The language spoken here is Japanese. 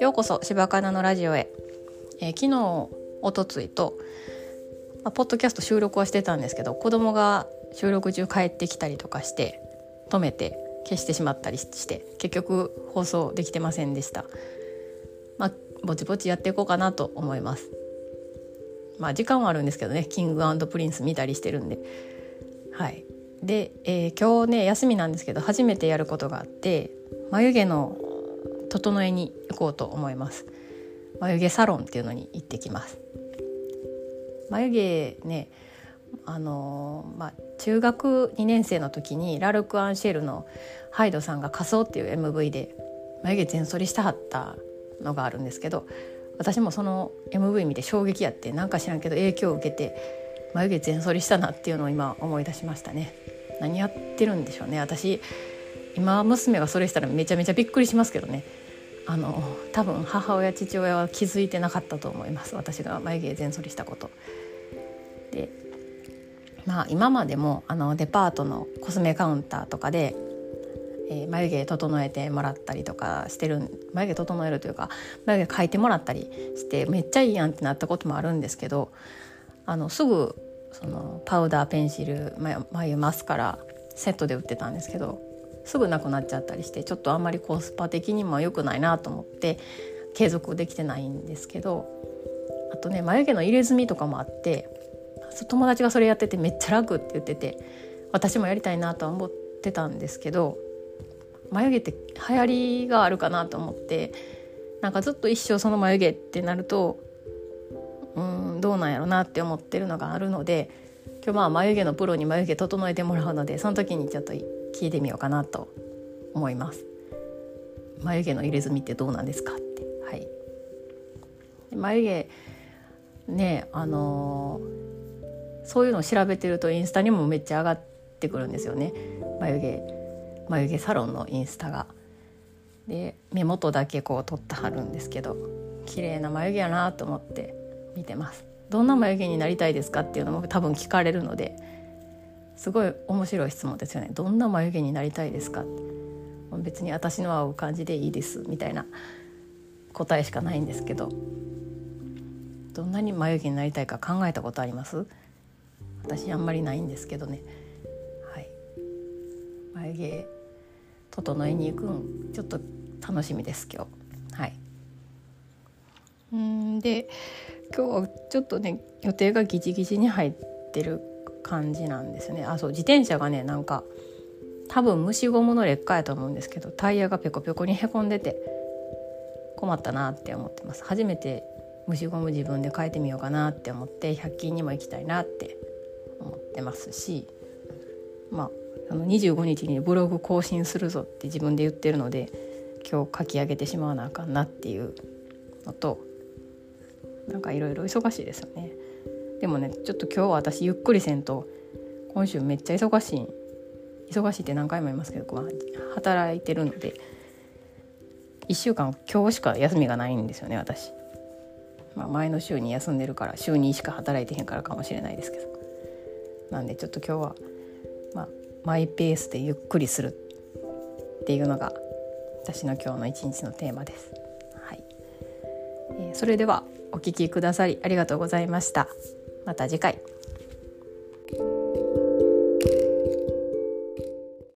ようこそ柴かなのラジオへ、えー、昨日おとついと、まあ、ポッドキャスト収録はしてたんですけど子供が収録中帰ってきたりとかして止めて消してしまったりして結局放送できてませんでした。まあぼちぼちやっていこうかなと思います。まあ時間はあるんですけどねキングプリンス見たりしてるんで。はい。で、えー、今日ね休みなんですけど初めてやることがあって眉毛の整えに行こうと思います。眉毛サロンっていうのに行ってきます。眉毛ねあのー、まあ、中学2年生の時にラルク・アンシェルのハイドさんが「仮装」っていう MV で眉毛全剃りしたはったのがあるんですけど私もその MV 見て衝撃やってなんか知らんけど影響を受けて眉毛全剃りしたなっていうのを今思い出しましたね。何やってるんでしょうね。私今娘がそれしたらめちゃめちゃびっくりしますけどね。あの多分母親父親は気づいてなかったと思います。私が眉毛全剃りしたこと。でまあ今までもあのデパートのコスメカウンターとかでえー、眉毛整えてもらったりとかしてる眉毛整えるというか眉毛描いてもらったりしてめっちゃいいやんってなったこともあるんですけどあのすぐそのパウダーペンシル眉マスカラセットで売ってたんですけどすぐなくなっちゃったりしてちょっとあんまりコスパ的にも良くないなと思って継続できてないんですけどあとね眉毛の入れ墨とかもあって友達がそれやっててめっちゃ楽って言ってて私もやりたいなとは思ってたんですけど眉毛って流行りがあるかなと思ってなんかずっと一生その眉毛ってなるとうんどうなんやろなって思ってるのがあるので今日まあ眉毛のプロに眉毛整えてもらうのでその時にちょっと聞いてみようかなと思います。眉毛の入れ墨ってどうなんですかってはい眉毛ねあのー、そういうのを調べてるとインスタにもめっちゃ上がってくるんですよね眉毛眉毛サロンのインスタが。で目元だけこう取ってはるんですけど綺麗な眉毛やなと思って見てます。どんな眉毛になりたいですかっていうのも多分聞かれるのですごい面白い質問ですよね。どんな眉毛になりたいですか？別に私の合う感じでいいです。みたいな答えしかないんですけど。どんなに眉毛になりたいか考えたことあります？私あんまりないんですけどね。はい。眉毛整えに行くんちょっと楽しみです今日。うんで今日はちょっとね予定がギチギチに入ってる感じなんですね。あそう自転車がねなんか多分虫ゴムの劣化やと思うんですけどタイヤがペコペコにへこんでて困ったなって思ってます。初めて虫ゴム自分で変えてみようかなって思って100均にも行きたいなって思ってますしまああの25日にブログ更新するぞって自分で言ってるので今日書き上げてしまわなあかんなっていうのとなんかいろいろ忙しいですよね。でもねちょっと今日は私ゆっくりせんと今週めっちゃ忙しい。忙しいって何回も言いますけど働いてるので1週間今日しか休みがないんですよね私、まあ、前の週に休んでるから週2しか働いてへんからかもしれないですけど。なんでちょっと今日はまあマイペースでゆっくりするっていうのが私の今日の一日のテーマです。はい、えー、それではお聞きくださりありがとうございました。また次回。